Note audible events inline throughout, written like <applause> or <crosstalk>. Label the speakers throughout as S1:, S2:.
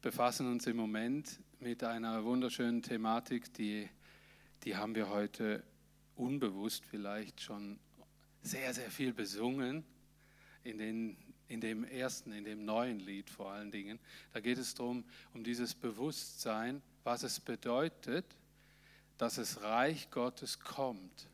S1: befassen uns im Moment mit einer wunderschönen Thematik, die, die haben wir heute unbewusst vielleicht schon sehr, sehr viel besungen, in, den, in dem ersten, in dem neuen Lied vor allen Dingen. Da geht es darum, um dieses Bewusstsein, was es bedeutet, dass das Reich Gottes kommt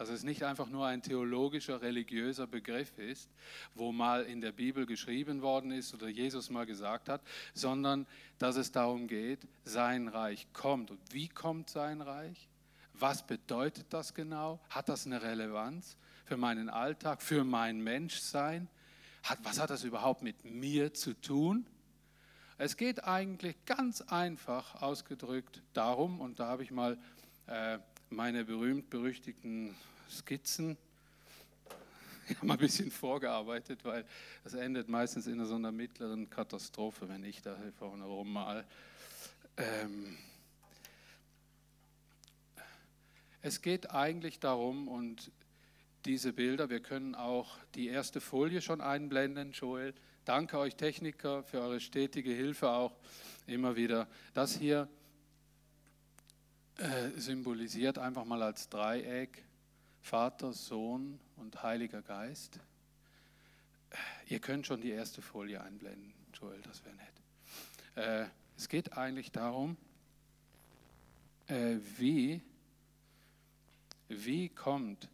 S1: dass es nicht einfach nur ein theologischer, religiöser Begriff ist, wo mal in der Bibel geschrieben worden ist oder Jesus mal gesagt hat, sondern dass es darum geht, sein Reich kommt. Und wie kommt sein Reich? Was bedeutet das genau? Hat das eine Relevanz für meinen Alltag, für mein Menschsein? Hat, was hat das überhaupt mit mir zu tun? Es geht eigentlich ganz einfach ausgedrückt darum, und da habe ich mal äh, meine berühmt-berüchtigten Skizzen. Ich habe mal ein bisschen vorgearbeitet, weil das endet meistens in so einer mittleren Katastrophe, wenn ich da vorne rummal. Ähm es geht eigentlich darum, und diese Bilder, wir können auch die erste Folie schon einblenden, Joel. Danke euch Techniker für eure stetige Hilfe auch immer wieder. Das hier äh, symbolisiert einfach mal als Dreieck Vater, Sohn und Heiliger Geist. Ihr könnt schon die erste Folie einblenden, Joel, das wäre nett. Äh, es geht eigentlich darum, äh, wie, wie kommt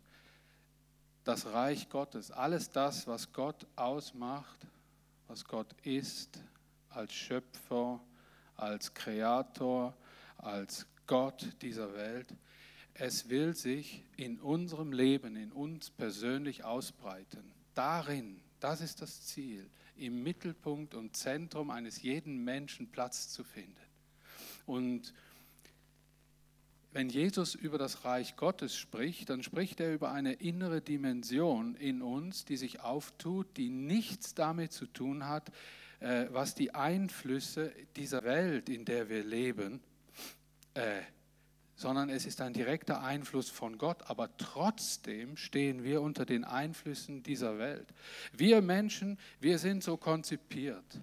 S1: das Reich Gottes, alles das, was Gott ausmacht, was Gott ist, als Schöpfer, als Kreator, als Gott dieser Welt, es will sich in unserem Leben, in uns persönlich ausbreiten. Darin, das ist das Ziel, im Mittelpunkt und Zentrum eines jeden Menschen Platz zu finden. Und wenn Jesus über das Reich Gottes spricht, dann spricht er über eine innere Dimension in uns, die sich auftut, die nichts damit zu tun hat, äh, was die Einflüsse dieser Welt, in der wir leben, äh, sondern es ist ein direkter Einfluss von Gott, aber trotzdem stehen wir unter den Einflüssen dieser Welt. Wir Menschen, wir sind so konzipiert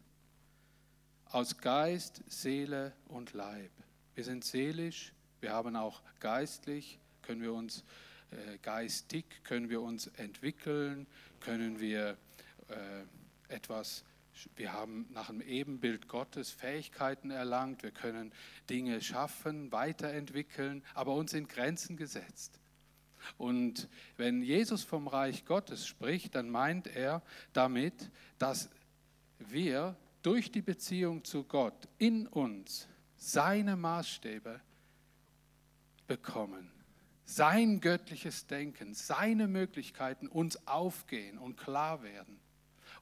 S1: aus Geist, Seele und Leib. Wir sind seelisch, wir haben auch geistlich, können wir uns äh, geistig, können wir uns entwickeln, können wir äh, etwas wir haben nach dem Ebenbild Gottes Fähigkeiten erlangt, wir können Dinge schaffen, weiterentwickeln, aber uns sind Grenzen gesetzt. Und wenn Jesus vom Reich Gottes spricht, dann meint er damit, dass wir durch die Beziehung zu Gott in uns seine Maßstäbe bekommen. Sein göttliches Denken, seine Möglichkeiten uns aufgehen und klar werden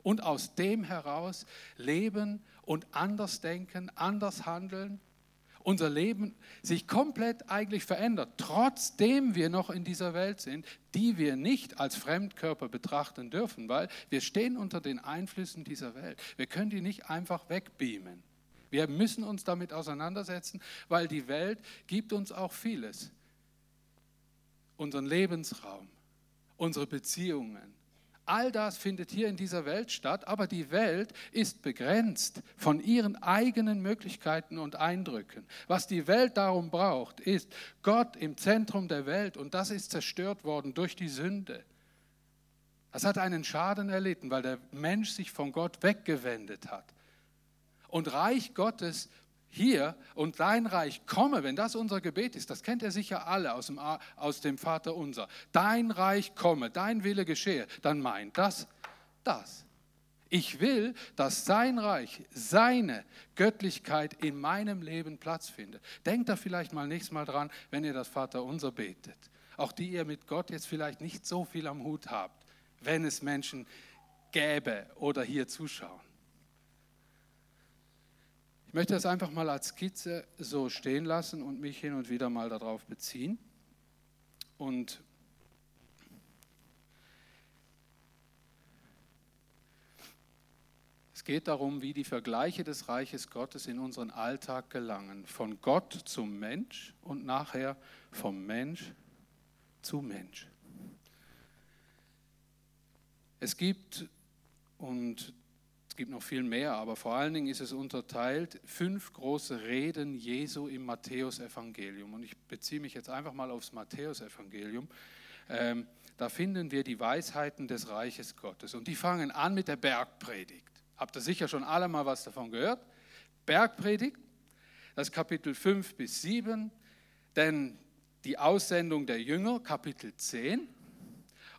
S1: und aus dem heraus leben und anders denken, anders handeln. Unser Leben sich komplett eigentlich verändert, trotzdem wir noch in dieser Welt sind, die wir nicht als Fremdkörper betrachten dürfen, weil wir stehen unter den Einflüssen dieser Welt. Wir können die nicht einfach wegbeamen. Wir müssen uns damit auseinandersetzen, weil die Welt gibt uns auch vieles. Unseren Lebensraum, unsere Beziehungen, All das findet hier in dieser Welt statt, aber die Welt ist begrenzt von ihren eigenen Möglichkeiten und Eindrücken. Was die Welt darum braucht, ist Gott im Zentrum der Welt und das ist zerstört worden durch die Sünde. Das hat einen Schaden erlitten, weil der Mensch sich von Gott weggewendet hat. Und Reich Gottes hier und dein Reich komme, wenn das unser Gebet ist, das kennt ihr sicher alle aus dem, aus dem Vater unser, dein Reich komme, dein Wille geschehe, dann meint das das. Ich will, dass sein Reich, seine Göttlichkeit in meinem Leben Platz findet. Denkt da vielleicht mal nächstes Mal dran, wenn ihr das Vater unser betet. Auch die ihr mit Gott jetzt vielleicht nicht so viel am Hut habt, wenn es Menschen gäbe oder hier zuschauen. Ich möchte das einfach mal als Skizze so stehen lassen und mich hin und wieder mal darauf beziehen. Und es geht darum, wie die Vergleiche des Reiches Gottes in unseren Alltag gelangen. Von Gott zum Mensch und nachher vom Mensch zu Mensch. Es gibt, und Es gibt noch viel mehr, aber vor allen Dingen ist es unterteilt, fünf große Reden Jesu im Matthäusevangelium. Und ich beziehe mich jetzt einfach mal aufs Matthäusevangelium. Ähm, da finden wir die Weisheiten des Reiches Gottes. Und die fangen an mit der Bergpredigt. Habt ihr sicher schon alle mal was davon gehört? Bergpredigt, das Kapitel 5 bis 7, denn die Aussendung der Jünger, Kapitel 10.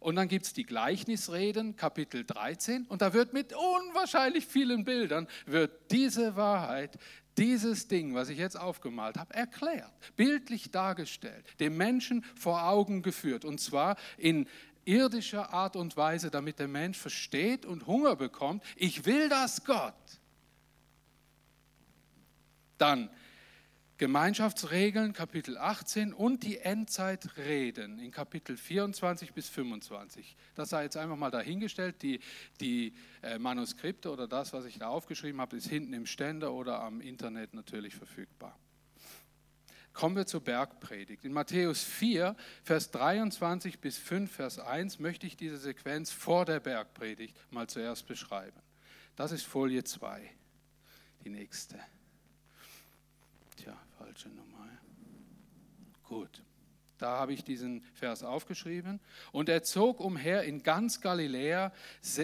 S1: Und dann gibt es die Gleichnisreden, Kapitel 13. Und da wird mit unwahrscheinlich vielen Bildern, wird diese Wahrheit, dieses Ding, was ich jetzt aufgemalt habe, erklärt, bildlich dargestellt, dem Menschen vor Augen geführt. Und zwar in irdischer Art und Weise, damit der Mensch versteht und Hunger bekommt. Ich will das Gott. Dann Gemeinschaftsregeln, Kapitel 18 und die Endzeitreden in Kapitel 24 bis 25. Das sei jetzt einfach mal dahingestellt. Die, die äh, Manuskripte oder das, was ich da aufgeschrieben habe, ist hinten im Ständer oder am Internet natürlich verfügbar. Kommen wir zur Bergpredigt. In Matthäus 4, Vers 23 bis 5, Vers 1 möchte ich diese Sequenz vor der Bergpredigt mal zuerst beschreiben. Das ist Folie 2, die nächste. Tja, falsche Nummer. Gut, da habe ich diesen Vers aufgeschrieben. Und er zog umher in ganz Galiläa,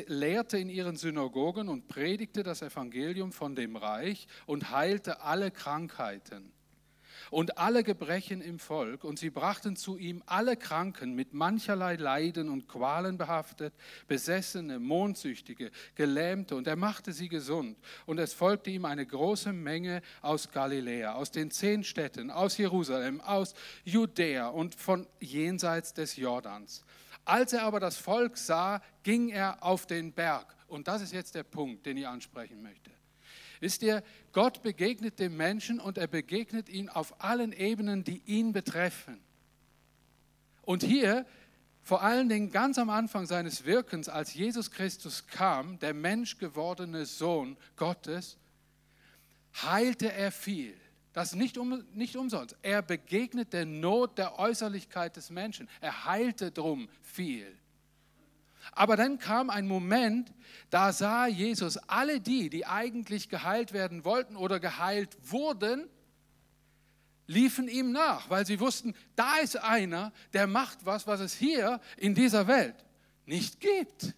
S1: lehrte in ihren Synagogen und predigte das Evangelium von dem Reich und heilte alle Krankheiten und alle Gebrechen im Volk, und sie brachten zu ihm alle Kranken mit mancherlei Leiden und Qualen behaftet, Besessene, Mondsüchtige, Gelähmte, und er machte sie gesund. Und es folgte ihm eine große Menge aus Galiläa, aus den zehn Städten, aus Jerusalem, aus Judäa und von jenseits des Jordans. Als er aber das Volk sah, ging er auf den Berg. Und das ist jetzt der Punkt, den ich ansprechen möchte. Wisst ihr, Gott begegnet dem Menschen und er begegnet ihm auf allen Ebenen, die ihn betreffen. Und hier, vor allen Dingen ganz am Anfang seines Wirkens, als Jesus Christus kam, der menschgewordene Sohn Gottes, heilte er viel. Das nicht, um, nicht umsonst. Er begegnet der Not der Äußerlichkeit des Menschen. Er heilte drum viel. Aber dann kam ein Moment, da sah Jesus alle die, die eigentlich geheilt werden wollten oder geheilt wurden, liefen ihm nach, weil sie wussten, da ist einer, der macht was, was es hier in dieser Welt nicht gibt.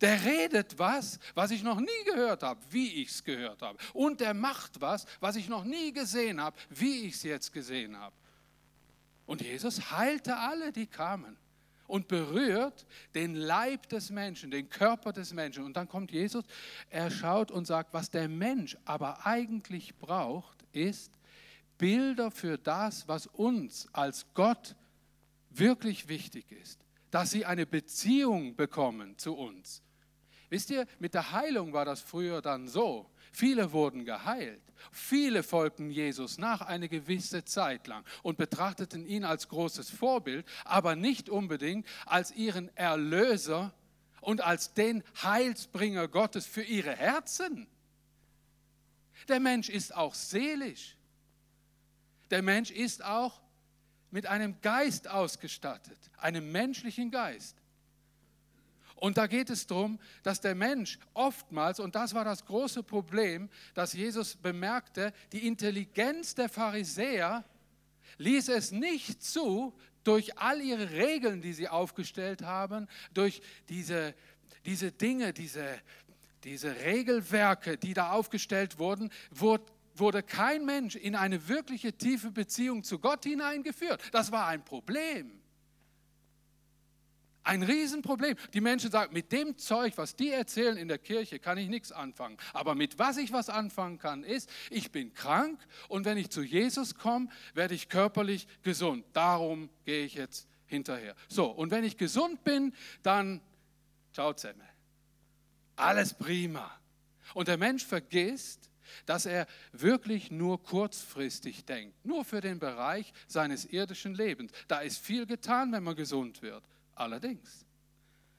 S1: Der redet was, was ich noch nie gehört habe, wie ich es gehört habe. Und der macht was, was ich noch nie gesehen habe, wie ich es jetzt gesehen habe. Und Jesus heilte alle, die kamen und berührt den Leib des Menschen, den Körper des Menschen. Und dann kommt Jesus, er schaut und sagt, was der Mensch aber eigentlich braucht, ist Bilder für das, was uns als Gott wirklich wichtig ist. Dass sie eine Beziehung bekommen zu uns. Wisst ihr, mit der Heilung war das früher dann so. Viele wurden geheilt. Viele folgten Jesus nach eine gewisse Zeit lang und betrachteten ihn als großes Vorbild, aber nicht unbedingt als ihren Erlöser und als den Heilsbringer Gottes für ihre Herzen. Der Mensch ist auch seelisch. Der Mensch ist auch mit einem Geist ausgestattet, einem menschlichen Geist. Und da geht es darum, dass der Mensch oftmals, und das war das große Problem, dass Jesus bemerkte, die Intelligenz der Pharisäer ließ es nicht zu, durch all ihre Regeln, die sie aufgestellt haben, durch diese, diese Dinge, diese, diese Regelwerke, die da aufgestellt wurden, wurde, wurde kein Mensch in eine wirkliche tiefe Beziehung zu Gott hineingeführt. Das war ein Problem. Ein Riesenproblem. Die Menschen sagen, mit dem Zeug, was die erzählen in der Kirche, kann ich nichts anfangen. Aber mit was ich was anfangen kann, ist, ich bin krank und wenn ich zu Jesus komme, werde ich körperlich gesund. Darum gehe ich jetzt hinterher. So, und wenn ich gesund bin, dann, ciao zusammen. Alles prima. Und der Mensch vergisst, dass er wirklich nur kurzfristig denkt, nur für den Bereich seines irdischen Lebens. Da ist viel getan, wenn man gesund wird. Allerdings.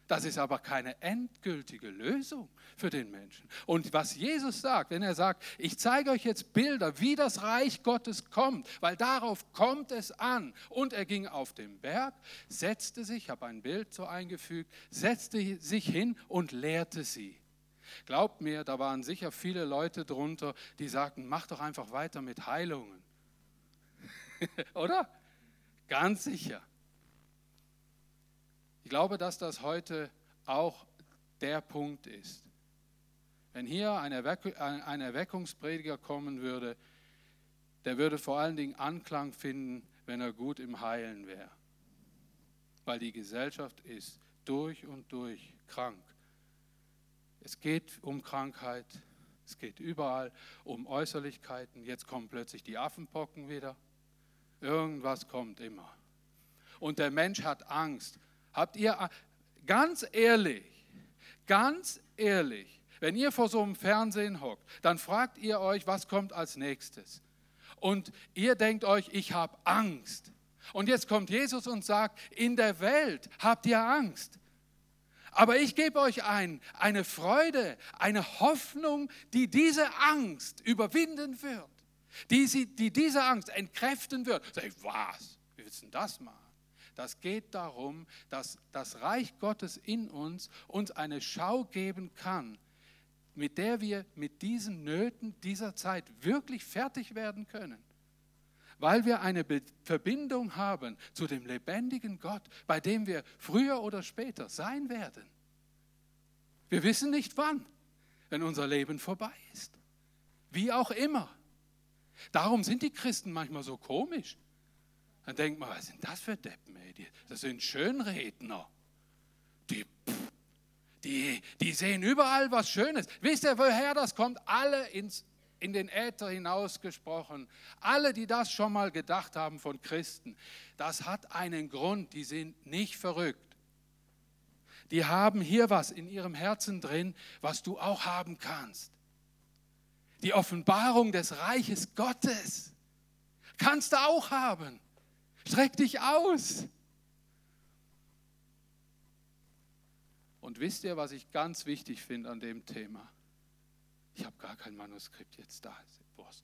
S1: Das ist aber keine endgültige Lösung für den Menschen. Und was Jesus sagt, wenn er sagt, ich zeige euch jetzt Bilder, wie das Reich Gottes kommt, weil darauf kommt es an. Und er ging auf den Berg, setzte sich, ich habe ein Bild so eingefügt, setzte sich hin und lehrte sie. Glaubt mir, da waren sicher viele Leute drunter, die sagten, mach doch einfach weiter mit Heilungen. <laughs> Oder? Ganz sicher. Ich glaube, dass das heute auch der Punkt ist. Wenn hier ein, Erweck ein Erweckungsprediger kommen würde, der würde vor allen Dingen Anklang finden, wenn er gut im Heilen wäre. Weil die Gesellschaft ist durch und durch krank. Es geht um Krankheit, es geht überall um Äußerlichkeiten. Jetzt kommen plötzlich die Affenpocken wieder. Irgendwas kommt immer. Und der Mensch hat Angst. Habt ihr, ganz ehrlich, ganz ehrlich, wenn ihr vor so einem Fernsehen hockt, dann fragt ihr euch, was kommt als nächstes. Und ihr denkt euch, ich habe Angst. Und jetzt kommt Jesus und sagt, in der Welt habt ihr Angst. Aber ich gebe euch ein, eine Freude, eine Hoffnung, die diese Angst überwinden wird, die, sie, die diese Angst entkräften wird. Sag ich, was? Wie willst du denn das machen? Das geht darum, dass das Reich Gottes in uns uns eine Schau geben kann, mit der wir mit diesen Nöten dieser Zeit wirklich fertig werden können. Weil wir eine Verbindung haben zu dem lebendigen Gott, bei dem wir früher oder später sein werden. Wir wissen nicht wann, wenn unser Leben vorbei ist. Wie auch immer. Darum sind die Christen manchmal so komisch. Dann denkt man, was sind das für Deppen? Ey? Das sind Schönredner. Die, die, die sehen überall was Schönes. Wisst ihr, woher das kommt? Alle ins, in den Äther hinausgesprochen. Alle, die das schon mal gedacht haben von Christen. Das hat einen Grund. Die sind nicht verrückt. Die haben hier was in ihrem Herzen drin, was du auch haben kannst. Die Offenbarung des Reiches Gottes kannst du auch haben. Streck dich aus. Und wisst ihr, was ich ganz wichtig finde an dem Thema? Ich habe gar kein Manuskript jetzt da, Wurst.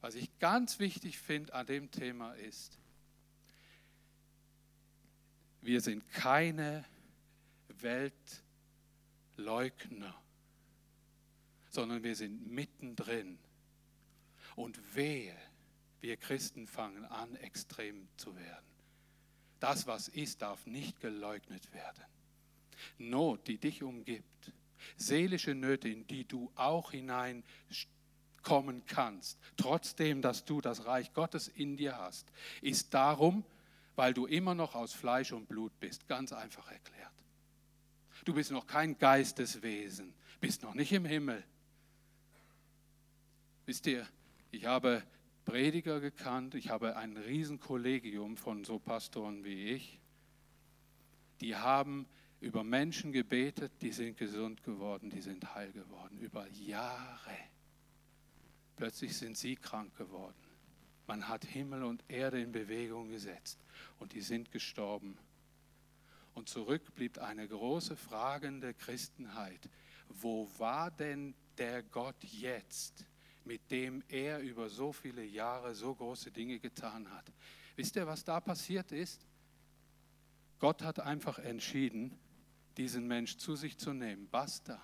S1: Was ich ganz wichtig finde an dem Thema ist, wir sind keine Weltleugner, sondern wir sind mittendrin. Und wehe, wir Christen fangen an, extrem zu werden. Das, was ist, darf nicht geleugnet werden. Not, die dich umgibt, seelische Nöte, in die du auch hineinkommen kannst, trotzdem, dass du das Reich Gottes in dir hast, ist darum, weil du immer noch aus Fleisch und Blut bist. Ganz einfach erklärt. Du bist noch kein Geisteswesen, bist noch nicht im Himmel. Wisst ihr, ich habe Prediger gekannt, ich habe ein Riesenkollegium von so Pastoren wie ich, die haben über Menschen gebetet, die sind gesund geworden, die sind heil geworden, über Jahre. Plötzlich sind sie krank geworden. Man hat Himmel und Erde in Bewegung gesetzt und die sind gestorben. Und zurück blieb eine große fragende Christenheit. Wo war denn der Gott jetzt? Mit dem er über so viele Jahre so große Dinge getan hat. Wisst ihr, was da passiert ist? Gott hat einfach entschieden, diesen Mensch zu sich zu nehmen. Basta.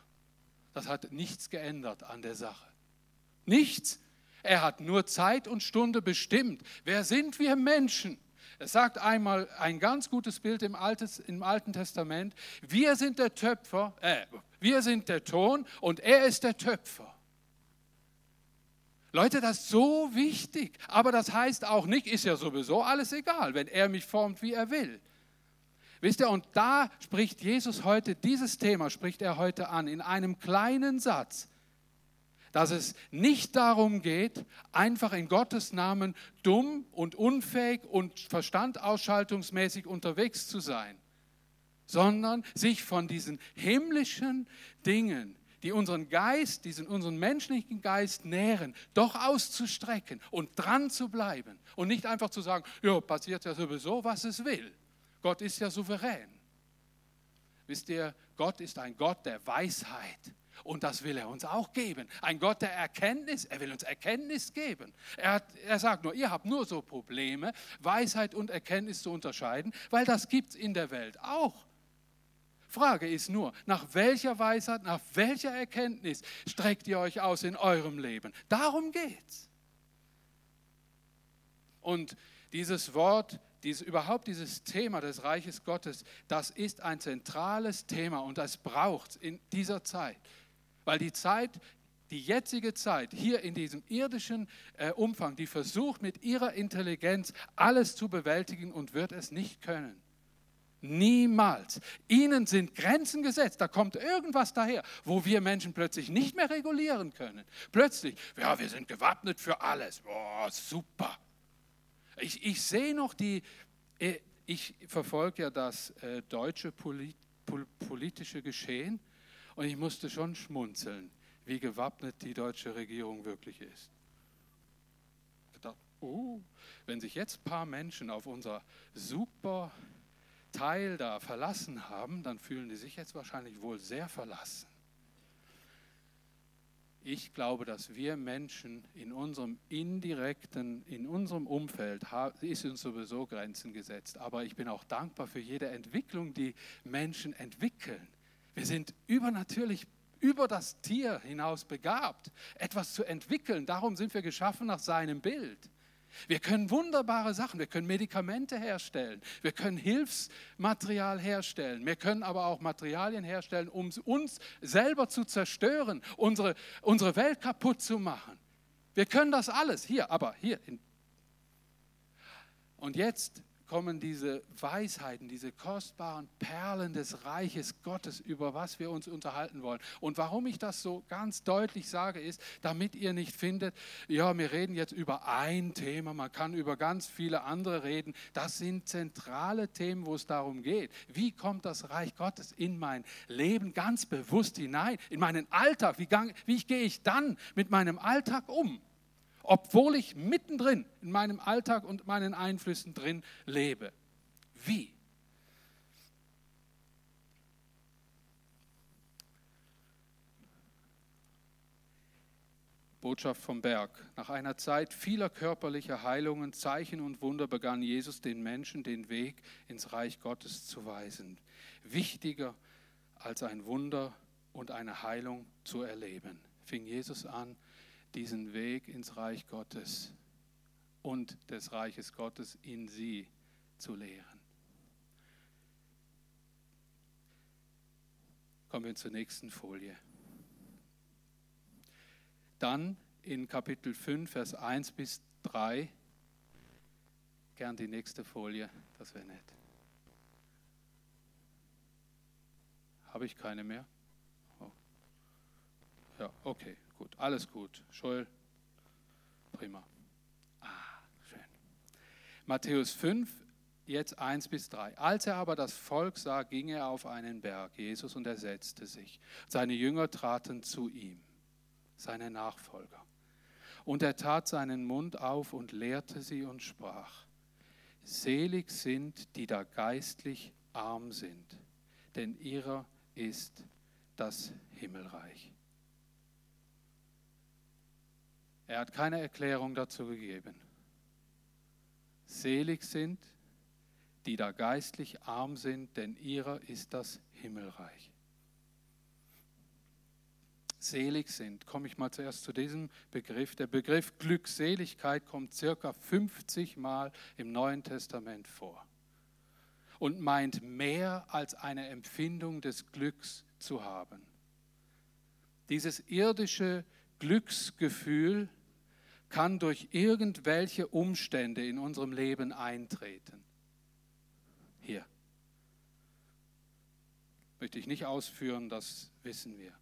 S1: Das hat nichts geändert an der Sache. Nichts. Er hat nur Zeit und Stunde bestimmt. Wer sind wir Menschen? Es sagt einmal ein ganz gutes Bild im, Altes, im Alten Testament. Wir sind der Töpfer, äh, wir sind der Ton und er ist der Töpfer. Leute, das ist so wichtig. Aber das heißt auch nicht, ist ja sowieso alles egal, wenn er mich formt, wie er will. Wisst ihr, und da spricht Jesus heute, dieses Thema spricht er heute an, in einem kleinen Satz, dass es nicht darum geht, einfach in Gottes Namen dumm und unfähig und verstandausschaltungsmäßig unterwegs zu sein, sondern sich von diesen himmlischen Dingen, die unseren Geist, diesen unseren menschlichen Geist nähren, doch auszustrecken und dran zu bleiben und nicht einfach zu sagen, ja, passiert ja sowieso, was es will. Gott ist ja souverän. Wisst ihr, Gott ist ein Gott der Weisheit. Und das will er uns auch geben. Ein Gott der Erkenntnis, er will uns Erkenntnis geben. Er, hat, er sagt nur, ihr habt nur so Probleme, Weisheit und Erkenntnis zu unterscheiden, weil das gibt es in der Welt auch. Frage ist nur, nach welcher Weisheit, nach welcher Erkenntnis streckt ihr euch aus in eurem Leben? Darum geht's. Und dieses Wort, dieses, überhaupt dieses Thema des Reiches Gottes, das ist ein zentrales Thema und das braucht es in dieser Zeit. Weil die Zeit, die jetzige Zeit hier in diesem irdischen äh, Umfang, die versucht mit ihrer Intelligenz alles zu bewältigen und wird es nicht können. Niemals. Ihnen sind Grenzen gesetzt. Da kommt irgendwas daher, wo wir Menschen plötzlich nicht mehr regulieren können. Plötzlich, ja, wir sind gewappnet für alles. Boah, super. Ich, ich sehe noch die, äh, ich verfolge ja das äh, deutsche Polit, politische Geschehen und ich musste schon schmunzeln, wie gewappnet die deutsche Regierung wirklich ist. Ich dachte, oh, wenn sich jetzt ein paar Menschen auf unser super Teil da verlassen haben, dann fühlen die sich jetzt wahrscheinlich wohl sehr verlassen. Ich glaube, dass wir Menschen in unserem indirekten, in unserem Umfeld, ist uns sowieso Grenzen gesetzt. Aber ich bin auch dankbar für jede Entwicklung, die Menschen entwickeln. Wir sind übernatürlich über das Tier hinaus begabt, etwas zu entwickeln. Darum sind wir geschaffen nach seinem Bild. Wir können wunderbare Sachen, wir können Medikamente herstellen, wir können Hilfsmaterial herstellen, wir können aber auch Materialien herstellen, um uns selber zu zerstören, unsere, unsere Welt kaputt zu machen. Wir können das alles hier, aber hier. Und jetzt kommen diese Weisheiten, diese kostbaren Perlen des Reiches Gottes, über was wir uns unterhalten wollen. Und warum ich das so ganz deutlich sage, ist, damit ihr nicht findet, ja, wir reden jetzt über ein Thema, man kann über ganz viele andere reden. Das sind zentrale Themen, wo es darum geht. Wie kommt das Reich Gottes in mein Leben ganz bewusst hinein, in meinen Alltag? Wie, gang, wie gehe ich dann mit meinem Alltag um? Obwohl ich mittendrin in meinem Alltag und meinen Einflüssen drin lebe. Wie? Botschaft vom Berg. Nach einer Zeit vieler körperlicher Heilungen, Zeichen und Wunder begann Jesus den Menschen den Weg ins Reich Gottes zu weisen. Wichtiger als ein Wunder und eine Heilung zu erleben, fing Jesus an, diesen Weg ins Reich Gottes und des Reiches Gottes in sie zu lehren. Kommen wir zur nächsten Folie. Dann in Kapitel 5, Vers 1 bis 3, gern die nächste Folie, das wäre nett. Habe ich keine mehr? Oh. Ja, okay. Gut, alles gut. Joel, prima. Ah, schön. Matthäus 5, jetzt 1 bis 3. Als er aber das Volk sah, ging er auf einen Berg, Jesus, und er setzte sich. Seine Jünger traten zu ihm, seine Nachfolger. Und er tat seinen Mund auf und lehrte sie und sprach, Selig sind, die da geistlich arm sind, denn ihrer ist das Himmelreich. Er hat keine Erklärung dazu gegeben. Selig sind, die da geistlich arm sind, denn ihrer ist das Himmelreich. Selig sind, komme ich mal zuerst zu diesem Begriff. Der Begriff Glückseligkeit kommt circa 50 Mal im Neuen Testament vor und meint mehr als eine Empfindung des Glücks zu haben. Dieses irdische Glücksgefühl kann durch irgendwelche Umstände in unserem Leben eintreten. Hier. Möchte ich nicht ausführen, das wissen wir.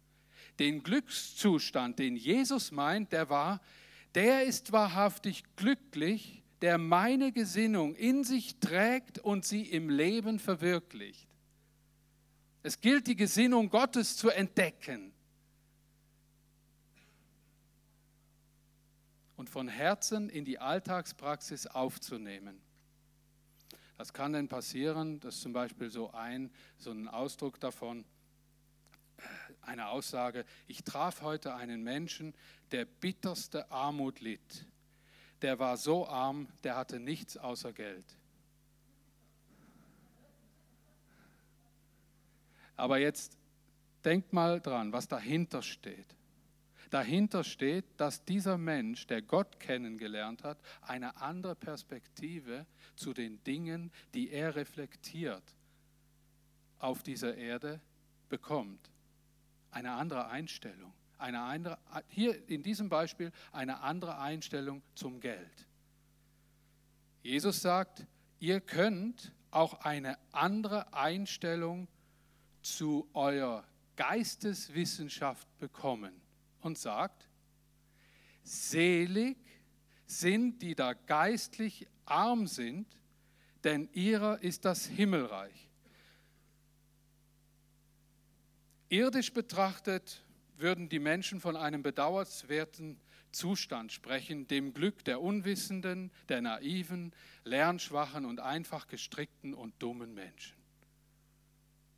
S1: Den Glückszustand, den Jesus meint, der war, der ist wahrhaftig glücklich, der meine Gesinnung in sich trägt und sie im Leben verwirklicht. Es gilt die Gesinnung Gottes zu entdecken und von Herzen in die Alltagspraxis aufzunehmen. Das kann denn passieren, das ist zum Beispiel so ein, so ein Ausdruck davon, eine Aussage, ich traf heute einen Menschen, der bitterste Armut litt. Der war so arm, der hatte nichts außer Geld. Aber jetzt denkt mal dran, was dahinter steht. Dahinter steht, dass dieser Mensch, der Gott kennengelernt hat, eine andere Perspektive zu den Dingen, die er reflektiert, auf dieser Erde bekommt. Eine andere Einstellung. Eine andere, hier in diesem Beispiel eine andere Einstellung zum Geld. Jesus sagt, ihr könnt auch eine andere Einstellung zu eurer Geisteswissenschaft bekommen und sagt, selig sind, die da geistlich arm sind, denn ihrer ist das Himmelreich. Irdisch betrachtet würden die Menschen von einem bedauernswerten Zustand sprechen, dem Glück der Unwissenden, der naiven, lernschwachen und einfach gestrickten und dummen Menschen.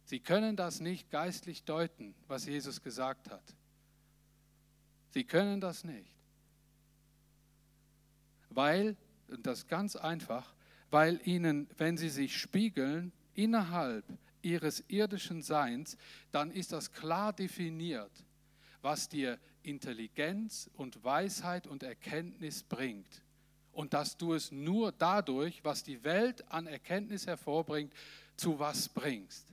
S1: Sie können das nicht geistlich deuten, was Jesus gesagt hat. Sie können das nicht. Weil, und das ganz einfach, weil ihnen, wenn sie sich spiegeln, innerhalb ihres irdischen Seins, dann ist das klar definiert, was dir Intelligenz und Weisheit und Erkenntnis bringt. Und dass du es nur dadurch, was die Welt an Erkenntnis hervorbringt, zu was bringst.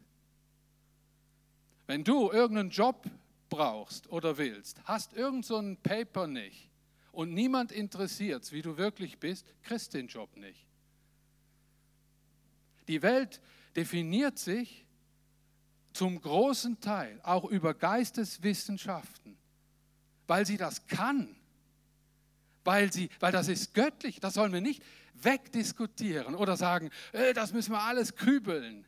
S1: Wenn du irgendeinen Job brauchst oder willst, hast irgend so ein Paper nicht und niemand interessiert, wie du wirklich bist, kriegst den Job nicht. Die Welt definiert sich zum großen Teil auch über Geisteswissenschaften, weil sie das kann, weil, sie, weil das ist göttlich, das sollen wir nicht wegdiskutieren oder sagen, äh, das müssen wir alles kübeln.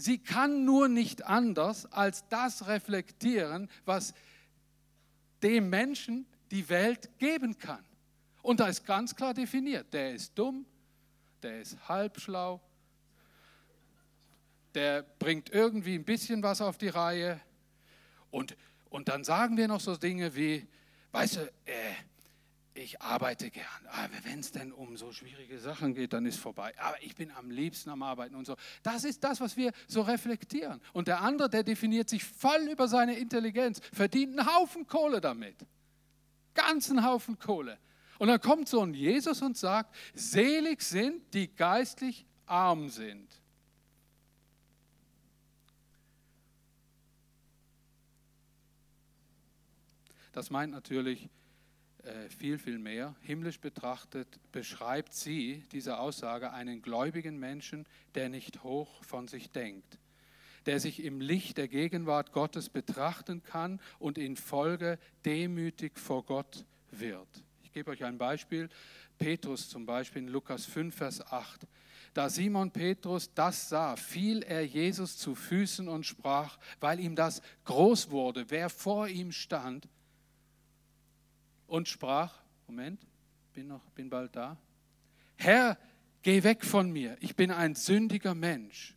S1: Sie kann nur nicht anders als das reflektieren, was dem Menschen die Welt geben kann. Und da ist ganz klar definiert, der ist dumm, der ist halbschlau, der bringt irgendwie ein bisschen was auf die Reihe. Und, und dann sagen wir noch so Dinge wie, weißt du, äh, ich arbeite gern, aber wenn es denn um so schwierige Sachen geht, dann ist vorbei. Aber ich bin am liebsten am Arbeiten und so. Das ist das, was wir so reflektieren. Und der andere, der definiert sich voll über seine Intelligenz, verdient einen Haufen Kohle damit. Ganzen Haufen Kohle. Und dann kommt so ein Jesus und sagt, selig sind, die geistlich arm sind. Das meint natürlich, viel, viel mehr. Himmlisch betrachtet beschreibt sie, diese Aussage, einen gläubigen Menschen, der nicht hoch von sich denkt, der sich im Licht der Gegenwart Gottes betrachten kann und in Folge demütig vor Gott wird. Ich gebe euch ein Beispiel. Petrus zum Beispiel in Lukas 5, Vers 8. Da Simon Petrus das sah, fiel er Jesus zu Füßen und sprach, weil ihm das groß wurde, wer vor ihm stand, und sprach, Moment, bin noch, bin bald da. Herr, geh weg von mir, ich bin ein sündiger Mensch.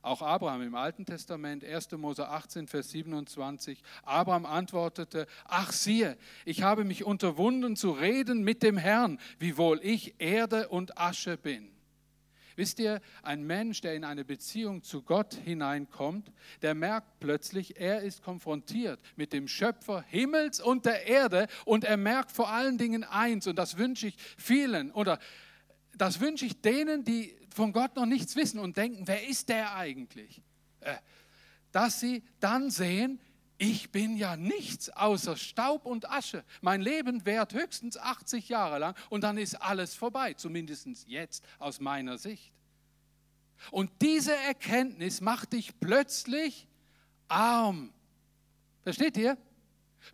S1: Auch Abraham im Alten Testament, 1. Mose 18, Vers 27. Abraham antwortete, ach siehe, ich habe mich unterwunden zu reden mit dem Herrn, wiewohl ich Erde und Asche bin. Wisst ihr, ein Mensch, der in eine Beziehung zu Gott hineinkommt, der merkt plötzlich, er ist konfrontiert mit dem Schöpfer Himmels und der Erde und er merkt vor allen Dingen eins, und das wünsche ich vielen oder das wünsche ich denen, die von Gott noch nichts wissen und denken, wer ist der eigentlich? Äh, dass sie dann sehen, ich bin ja nichts außer Staub und Asche. Mein Leben währt höchstens 80 Jahre lang und dann ist alles vorbei, zumindest jetzt aus meiner Sicht. Und diese Erkenntnis macht dich plötzlich arm. Versteht ihr?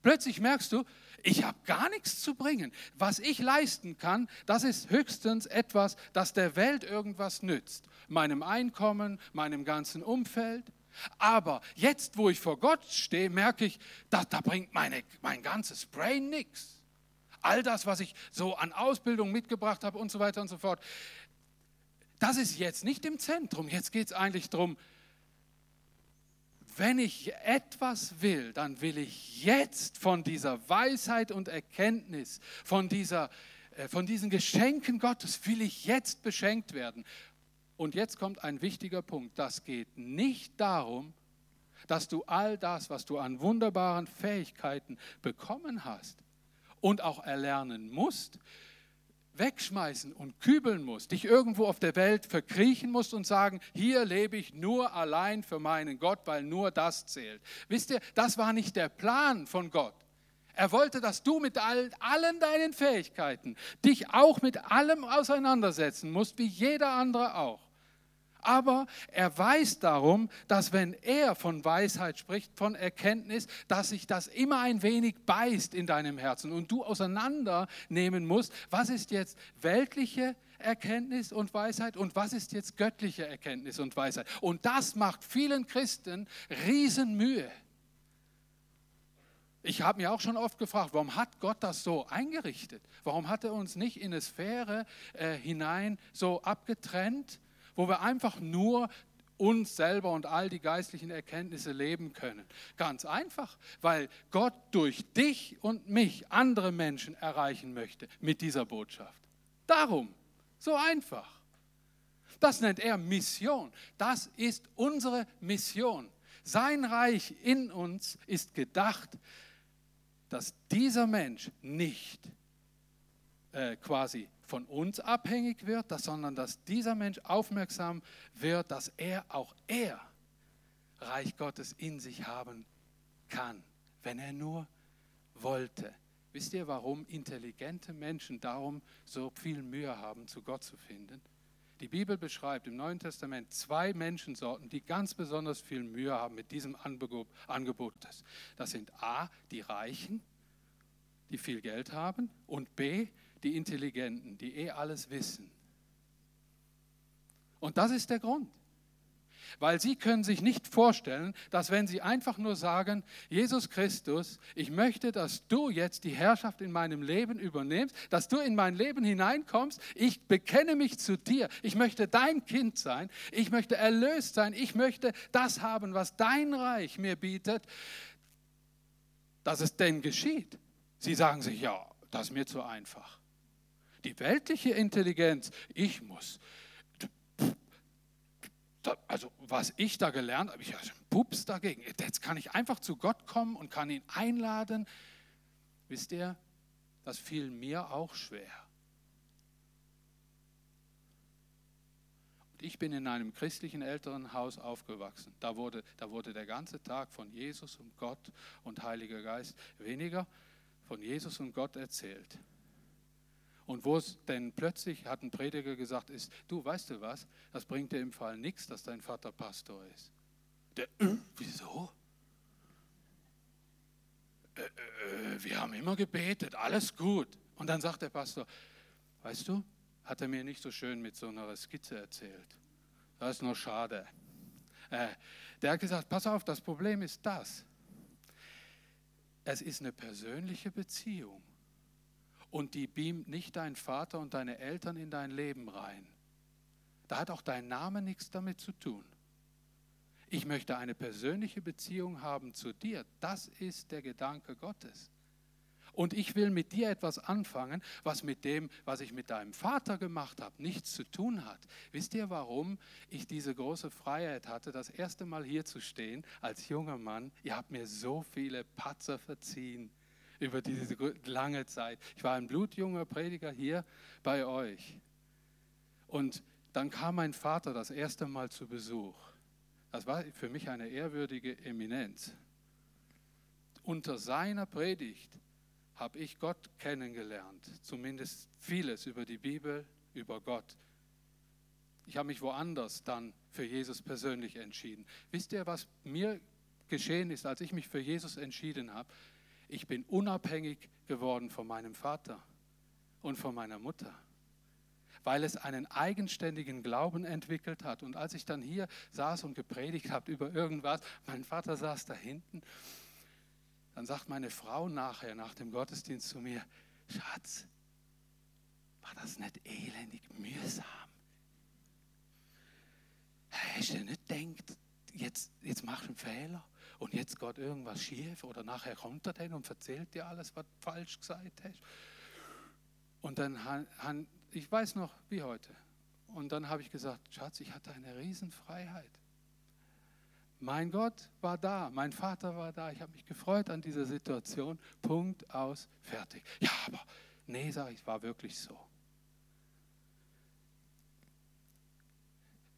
S1: Plötzlich merkst du, ich habe gar nichts zu bringen. Was ich leisten kann, das ist höchstens etwas, das der Welt irgendwas nützt. Meinem Einkommen, meinem ganzen Umfeld. Aber jetzt, wo ich vor Gott stehe, merke ich, da, da bringt meine, mein ganzes Brain nichts. All das, was ich so an Ausbildung mitgebracht habe und so weiter und so fort, das ist jetzt nicht im Zentrum. Jetzt geht es eigentlich darum, wenn ich etwas will, dann will ich jetzt von dieser Weisheit und Erkenntnis, von, dieser, äh, von diesen Geschenken Gottes, will ich jetzt beschenkt werden. Und jetzt kommt ein wichtiger Punkt. Das geht nicht darum, dass du all das, was du an wunderbaren Fähigkeiten bekommen hast und auch erlernen musst, wegschmeißen und kübeln musst, dich irgendwo auf der Welt verkriechen musst und sagen, hier lebe ich nur allein für meinen Gott, weil nur das zählt. Wisst ihr, das war nicht der Plan von Gott. Er wollte, dass du mit all, allen deinen Fähigkeiten dich auch mit allem auseinandersetzen musst, wie jeder andere auch. Aber er weiß darum, dass wenn er von Weisheit spricht, von Erkenntnis, dass sich das immer ein wenig beißt in deinem Herzen und du auseinandernehmen musst, was ist jetzt weltliche Erkenntnis und Weisheit und was ist jetzt göttliche Erkenntnis und Weisheit. Und das macht vielen Christen Riesenmühe. Ich habe mir auch schon oft gefragt, warum hat Gott das so eingerichtet? Warum hat er uns nicht in eine Sphäre äh, hinein so abgetrennt, wo wir einfach nur uns selber und all die geistlichen Erkenntnisse leben können? Ganz einfach, weil Gott durch dich und mich andere Menschen erreichen möchte mit dieser Botschaft. Darum, so einfach. Das nennt er Mission. Das ist unsere Mission. Sein Reich in uns ist gedacht, dass dieser Mensch nicht äh, quasi von uns abhängig wird, sondern dass dieser Mensch aufmerksam wird, dass er auch er Reich Gottes in sich haben kann, wenn er nur wollte. Wisst ihr, warum intelligente Menschen darum so viel Mühe haben, zu Gott zu finden? Die Bibel beschreibt im Neuen Testament zwei Menschensorten, die ganz besonders viel Mühe haben mit diesem Angebot. Das sind A, die Reichen, die viel Geld haben, und B, die Intelligenten, die eh alles wissen. Und das ist der Grund. Weil sie können sich nicht vorstellen, dass wenn sie einfach nur sagen, Jesus Christus, ich möchte, dass du jetzt die Herrschaft in meinem Leben übernimmst, dass du in mein Leben hineinkommst, ich bekenne mich zu dir, ich möchte dein Kind sein, ich möchte erlöst sein, ich möchte das haben, was dein Reich mir bietet, dass es denn geschieht. Sie sagen sich, ja, das ist mir zu einfach. Die weltliche Intelligenz, ich muss also was ich da gelernt habe, ich habe Pups dagegen. Jetzt kann ich einfach zu Gott kommen und kann ihn einladen. Wisst ihr, das fiel mir auch schwer. Ich bin in einem christlichen Elternhaus aufgewachsen. Da wurde, da wurde der ganze Tag von Jesus und Gott und Heiliger Geist weniger von Jesus und Gott erzählt. Und wo es denn plötzlich, hat ein Prediger gesagt, ist, du weißt du was, das bringt dir im Fall nichts, dass dein Vater Pastor ist. Der, äh, wieso? Äh, äh, wir haben immer gebetet, alles gut. Und dann sagt der Pastor, weißt du, hat er mir nicht so schön mit so einer Skizze erzählt. Das ist nur schade. Äh, der hat gesagt, pass auf, das Problem ist das. Es ist eine persönliche Beziehung und die beamt nicht dein Vater und deine Eltern in dein Leben rein. Da hat auch dein Name nichts damit zu tun. Ich möchte eine persönliche Beziehung haben zu dir. Das ist der Gedanke Gottes. Und ich will mit dir etwas anfangen, was mit dem, was ich mit deinem Vater gemacht habe, nichts zu tun hat. Wisst ihr, warum ich diese große Freiheit hatte, das erste Mal hier zu stehen als junger Mann? Ihr habt mir so viele Patzer verziehen über diese lange Zeit. Ich war ein blutjunger Prediger hier bei euch. Und dann kam mein Vater das erste Mal zu Besuch. Das war für mich eine ehrwürdige Eminenz. Unter seiner Predigt habe ich Gott kennengelernt, zumindest vieles über die Bibel, über Gott. Ich habe mich woanders dann für Jesus persönlich entschieden. Wisst ihr, was mir geschehen ist, als ich mich für Jesus entschieden habe? Ich bin unabhängig geworden von meinem Vater und von meiner Mutter, weil es einen eigenständigen Glauben entwickelt hat. Und als ich dann hier saß und gepredigt habe über irgendwas, mein Vater saß da hinten, dann sagt meine Frau nachher, nach dem Gottesdienst zu mir, Schatz, war das nicht elendig mühsam? Hast du nicht gedacht, jetzt, jetzt machst du einen Fehler? Und jetzt geht irgendwas schief oder nachher kommt er dann und erzählt dir alles, was falsch gesagt hast. Und dann, han, ich weiß noch wie heute, Und dann habe ich gesagt, Schatz, ich hatte eine Riesenfreiheit. Mein Gott war da, mein Vater war da, ich habe mich gefreut an dieser Situation. Punkt aus, fertig. Ja, aber nee, sage ich, war wirklich so.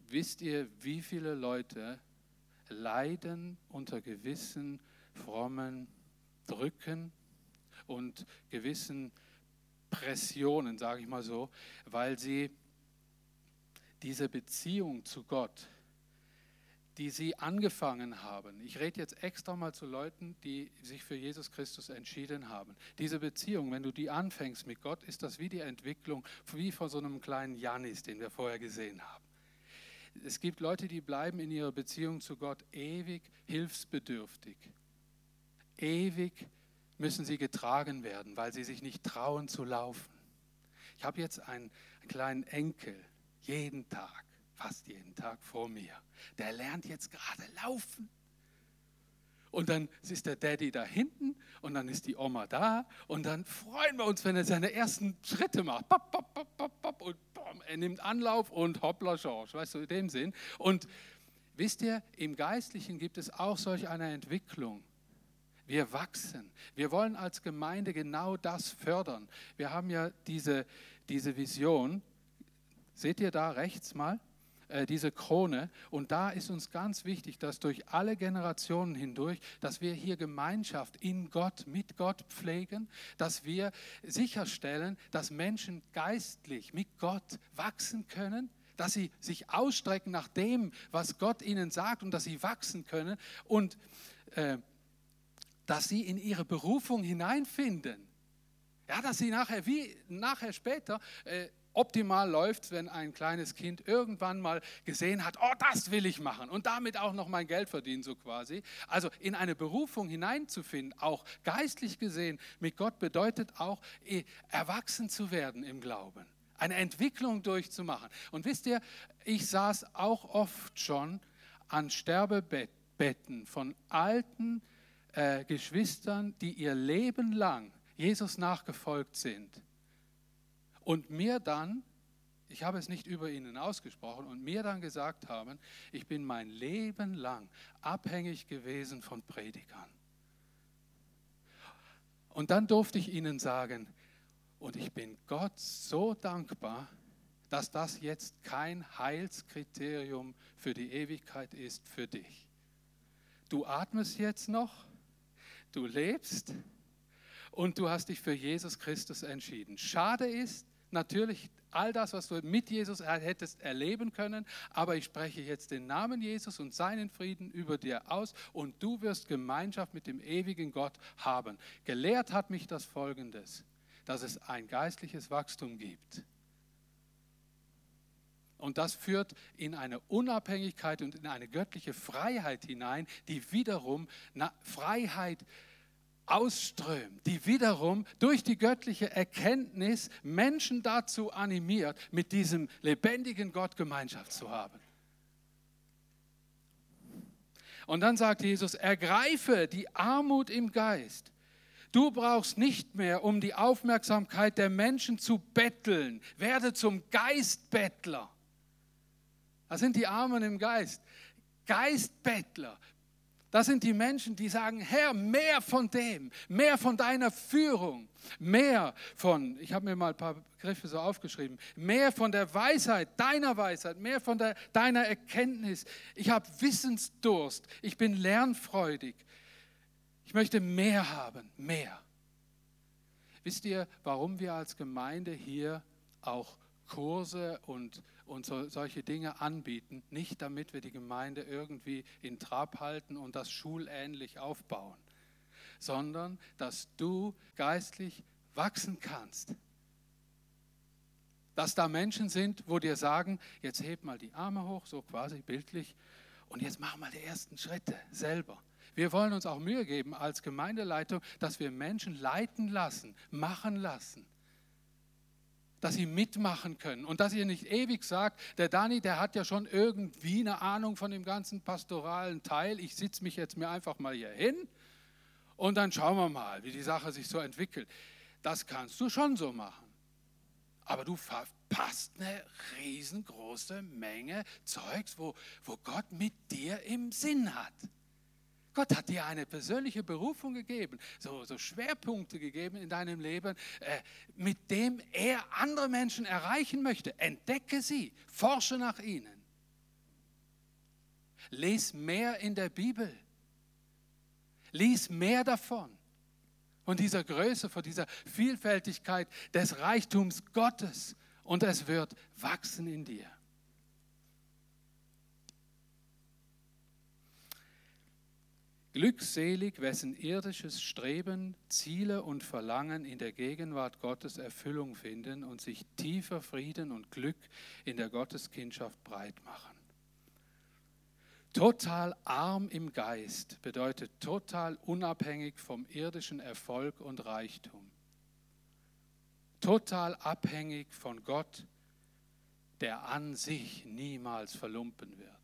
S1: Wisst ihr, wie viele Leute leiden unter gewissen frommen Drücken und gewissen Pressionen, sage ich mal so, weil sie diese Beziehung zu Gott die sie angefangen haben. Ich rede jetzt extra mal zu Leuten, die sich für Jesus Christus entschieden haben. Diese Beziehung, wenn du die anfängst mit Gott, ist das wie die Entwicklung, wie von so einem kleinen Janis, den wir vorher gesehen haben. Es gibt Leute, die bleiben in ihrer Beziehung zu Gott ewig hilfsbedürftig. Ewig müssen sie getragen werden, weil sie sich nicht trauen zu laufen. Ich habe jetzt einen, einen kleinen Enkel, jeden Tag fast jeden Tag vor mir. Der lernt jetzt gerade laufen. Und dann ist der Daddy da hinten und dann ist die Oma da und dann freuen wir uns, wenn er seine ersten Schritte macht. Bop, bop, bop, und bom, er nimmt Anlauf und hoppla George, weißt du, in dem Sinn. Und wisst ihr, im Geistlichen gibt es auch solch eine Entwicklung. Wir wachsen. Wir wollen als Gemeinde genau das fördern. Wir haben ja diese, diese Vision. Seht ihr da rechts mal? Äh, diese Krone. Und da ist uns ganz wichtig, dass durch alle Generationen hindurch, dass wir hier Gemeinschaft in Gott, mit Gott pflegen, dass wir sicherstellen, dass Menschen geistlich mit Gott wachsen können, dass sie sich ausstrecken nach dem, was Gott ihnen sagt und dass sie wachsen können und äh, dass sie in ihre Berufung hineinfinden. Ja, dass sie nachher, wie nachher später, äh, optimal läuft, wenn ein kleines Kind irgendwann mal gesehen hat, oh, das will ich machen und damit auch noch mein Geld verdienen, so quasi. Also in eine Berufung hineinzufinden, auch geistlich gesehen, mit Gott bedeutet auch, eh, erwachsen zu werden im Glauben, eine Entwicklung durchzumachen. Und wisst ihr, ich saß auch oft schon an Sterbebetten von alten äh, Geschwistern, die ihr Leben lang Jesus nachgefolgt sind und mir dann, ich habe es nicht über ihnen ausgesprochen, und mir dann gesagt haben, ich bin mein Leben lang abhängig gewesen von Predigern. Und dann durfte ich ihnen sagen, und ich bin Gott so dankbar, dass das jetzt kein Heilskriterium für die Ewigkeit ist für dich. Du atmest jetzt noch, du lebst und du hast dich für Jesus Christus entschieden. Schade ist, natürlich all das, was du mit Jesus hättest erleben können, aber ich spreche jetzt den Namen Jesus und seinen Frieden über dir aus und du wirst Gemeinschaft mit dem ewigen Gott haben. Gelehrt hat mich das Folgendes, dass es ein geistliches Wachstum gibt. Und das führt in eine Unabhängigkeit und in eine göttliche Freiheit hinein, die wiederum Freiheit ausströmt, die wiederum durch die göttliche Erkenntnis Menschen dazu animiert, mit diesem lebendigen Gott Gemeinschaft zu haben. Und dann sagt Jesus, ergreife die Armut im Geist. Du brauchst nicht mehr, um die Aufmerksamkeit der Menschen zu betteln. Werde zum Geistbettler. Das sind die Armen im Geist. Geistbettler. Das sind die Menschen, die sagen, Herr, mehr von dem, mehr von deiner Führung, mehr von, ich habe mir mal ein paar Begriffe so aufgeschrieben, mehr von der Weisheit, deiner Weisheit, mehr von der, deiner Erkenntnis. Ich habe Wissensdurst, ich bin lernfreudig. Ich möchte mehr haben, mehr. Wisst ihr, warum wir als Gemeinde hier auch Kurse und und so, solche Dinge anbieten, nicht damit wir die Gemeinde irgendwie in Trab halten und das schulähnlich aufbauen, sondern dass du geistlich wachsen kannst. Dass da Menschen sind, wo dir sagen, jetzt heb mal die Arme hoch, so quasi bildlich, und jetzt mach mal die ersten Schritte selber. Wir wollen uns auch Mühe geben als Gemeindeleitung, dass wir Menschen leiten lassen, machen lassen dass sie mitmachen können und dass ihr nicht ewig sagt, der Dani, der hat ja schon irgendwie eine Ahnung von dem ganzen pastoralen Teil, ich sitze mich jetzt mir einfach mal hier hin und dann schauen wir mal, wie die Sache sich so entwickelt. Das kannst du schon so machen. aber du verpasst eine riesengroße Menge Zeugs, wo, wo Gott mit dir im Sinn hat. Gott hat dir eine persönliche Berufung gegeben, so, so Schwerpunkte gegeben in deinem Leben, äh, mit dem er andere Menschen erreichen möchte. Entdecke sie, forsche nach ihnen. Lies mehr in der Bibel. Lies mehr davon. Von dieser Größe, von dieser Vielfältigkeit des Reichtums Gottes. Und es wird wachsen in dir. Glückselig, wessen irdisches Streben, Ziele und Verlangen in der Gegenwart Gottes Erfüllung finden und sich tiefer Frieden und Glück in der Gotteskindschaft breit machen. Total arm im Geist bedeutet total unabhängig vom irdischen Erfolg und Reichtum. Total abhängig von Gott, der an sich niemals verlumpen wird.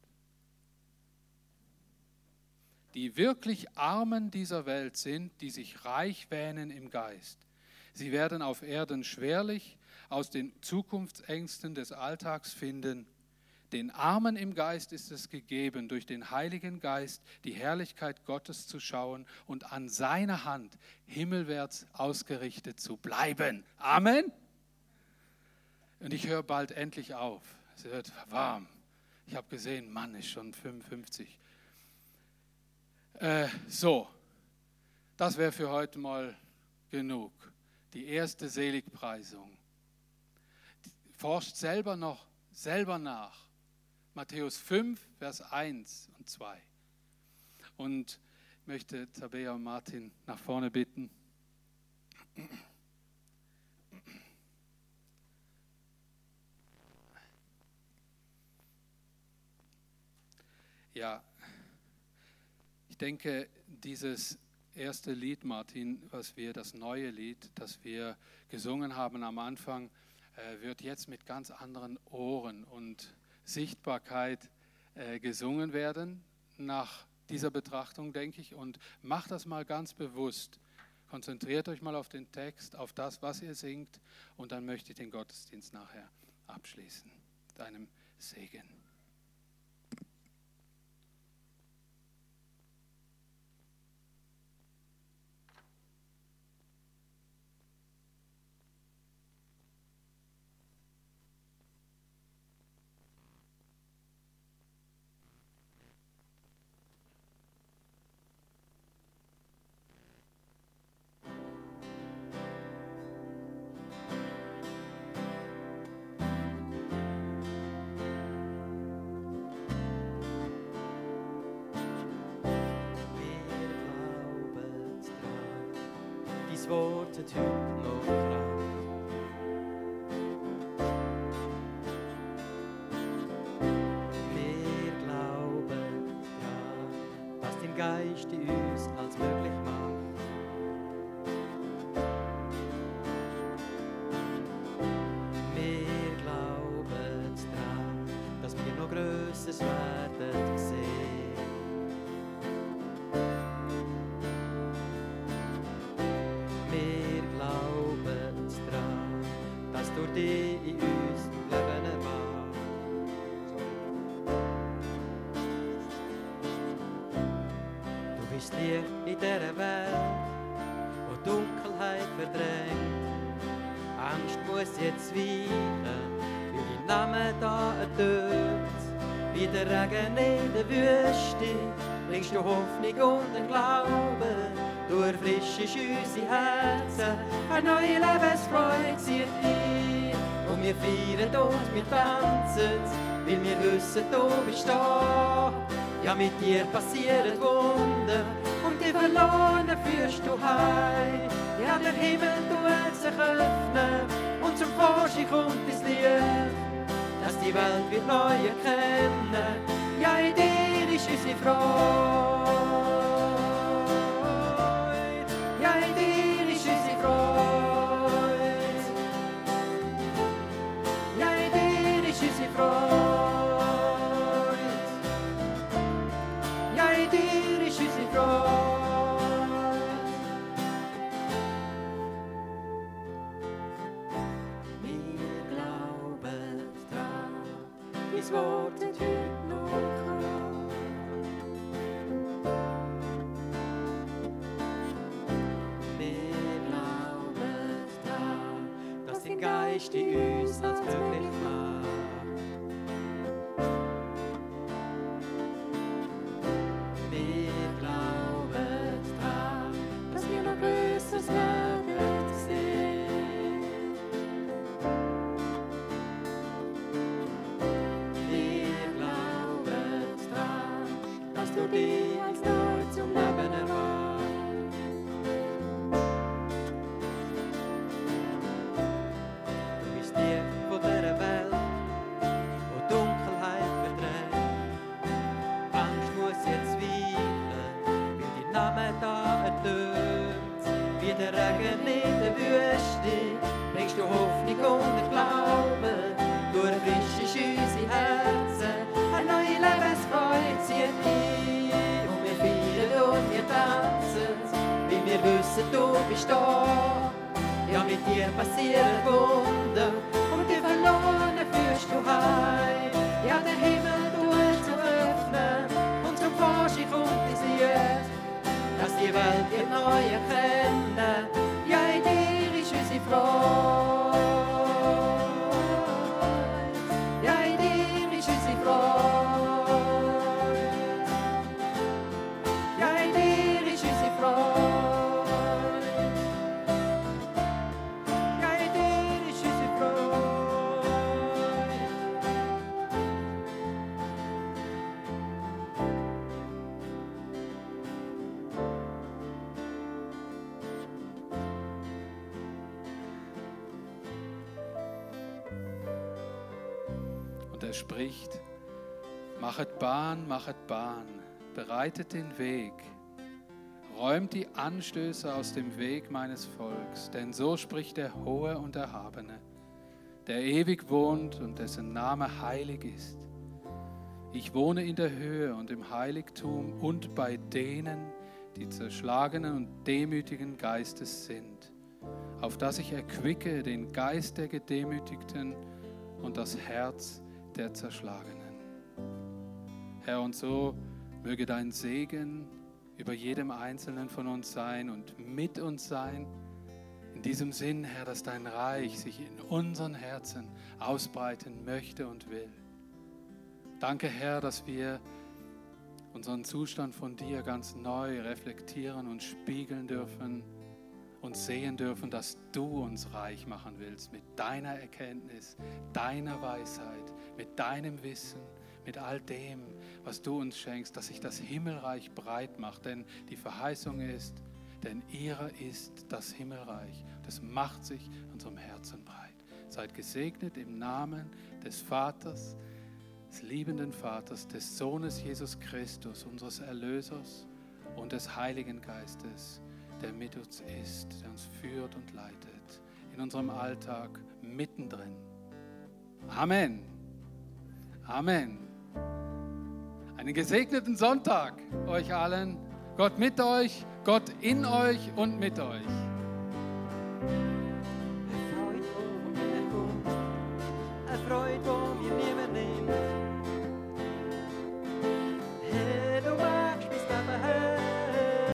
S1: Die wirklich Armen dieser Welt sind, die sich reich wähnen im Geist. Sie werden auf Erden schwerlich aus den Zukunftsängsten des Alltags finden. Den Armen im Geist ist es gegeben, durch den Heiligen Geist die Herrlichkeit Gottes zu schauen und an seiner Hand himmelwärts ausgerichtet zu bleiben. Amen. Und ich höre bald endlich auf. Es wird warm. Ich habe gesehen, Mann ist schon 55. Äh, so, das wäre für heute mal genug. Die erste Seligpreisung. Forscht selber noch selber nach. Matthäus 5, Vers 1 und 2. Und ich möchte Tabea und Martin nach vorne bitten. Ja, ich denke, dieses erste Lied, Martin, was wir, das neue Lied, das wir gesungen haben am Anfang, äh, wird jetzt mit ganz anderen Ohren und Sichtbarkeit äh, gesungen werden nach dieser Betrachtung, denke ich. Und macht das mal ganz bewusst. Konzentriert euch mal auf den Text, auf das, was ihr singt. Und dann möchte ich den Gottesdienst nachher abschließen. Deinem Segen.
S2: Jetzt weichen, weil dein Name da ertönt. Wie der Regen in der Wüste bringst du Hoffnung und den Glauben. Du erfrischst unsere Herzen, eine neue Lebensfreude zieht ein. Und wir feiern und wir tanzen, weil wir wissen, du bist da. Ja, mit dir passieren Wunder und die Verlorenen führst du heim. Ja, der Himmel tut sich öffnen zum Vorschein kommt das Licht, dass die Welt wird neu erkennen. Ja, in dir ist unsere Freude. Wissen, du bist da. Ja, mit dir passieren Wunder und die Verlorenen führst du heim. Ja, der Himmel tut sich öffnen und zum Vorschein kommt diese Jüt, dass die Welt ihr neu erkennen. Ja, in dir ist unsere Freude.
S1: Machet Bahn, machet Bahn, bereitet den Weg, räumt die Anstöße aus dem Weg meines Volks, denn so spricht der Hohe und Erhabene, der ewig wohnt und dessen Name heilig ist. Ich wohne in der Höhe und im Heiligtum und bei denen, die zerschlagenen und demütigen Geistes sind, auf dass ich erquicke den Geist der Gedemütigten und das Herz der Zerschlagenen. Herr, und so möge dein Segen über jedem Einzelnen von uns sein und mit uns sein. In diesem Sinn, Herr, dass dein Reich sich in unseren Herzen ausbreiten möchte und will. Danke, Herr, dass wir unseren Zustand von dir ganz neu reflektieren und spiegeln dürfen und sehen dürfen, dass du uns reich machen willst mit deiner Erkenntnis, deiner Weisheit, mit deinem Wissen, mit all dem, was du uns schenkst, dass sich das Himmelreich breit macht. Denn die Verheißung ist, denn ihrer ist das Himmelreich. Das macht sich unserem Herzen breit. Seid gesegnet im Namen des Vaters, des liebenden Vaters, des Sohnes Jesus Christus, unseres Erlösers und des Heiligen Geistes, der mit uns ist, der uns führt und leitet in unserem Alltag mittendrin. Amen. Amen. Einen gesegneten Sonntag euch allen. Gott mit euch, Gott in euch und mit euch.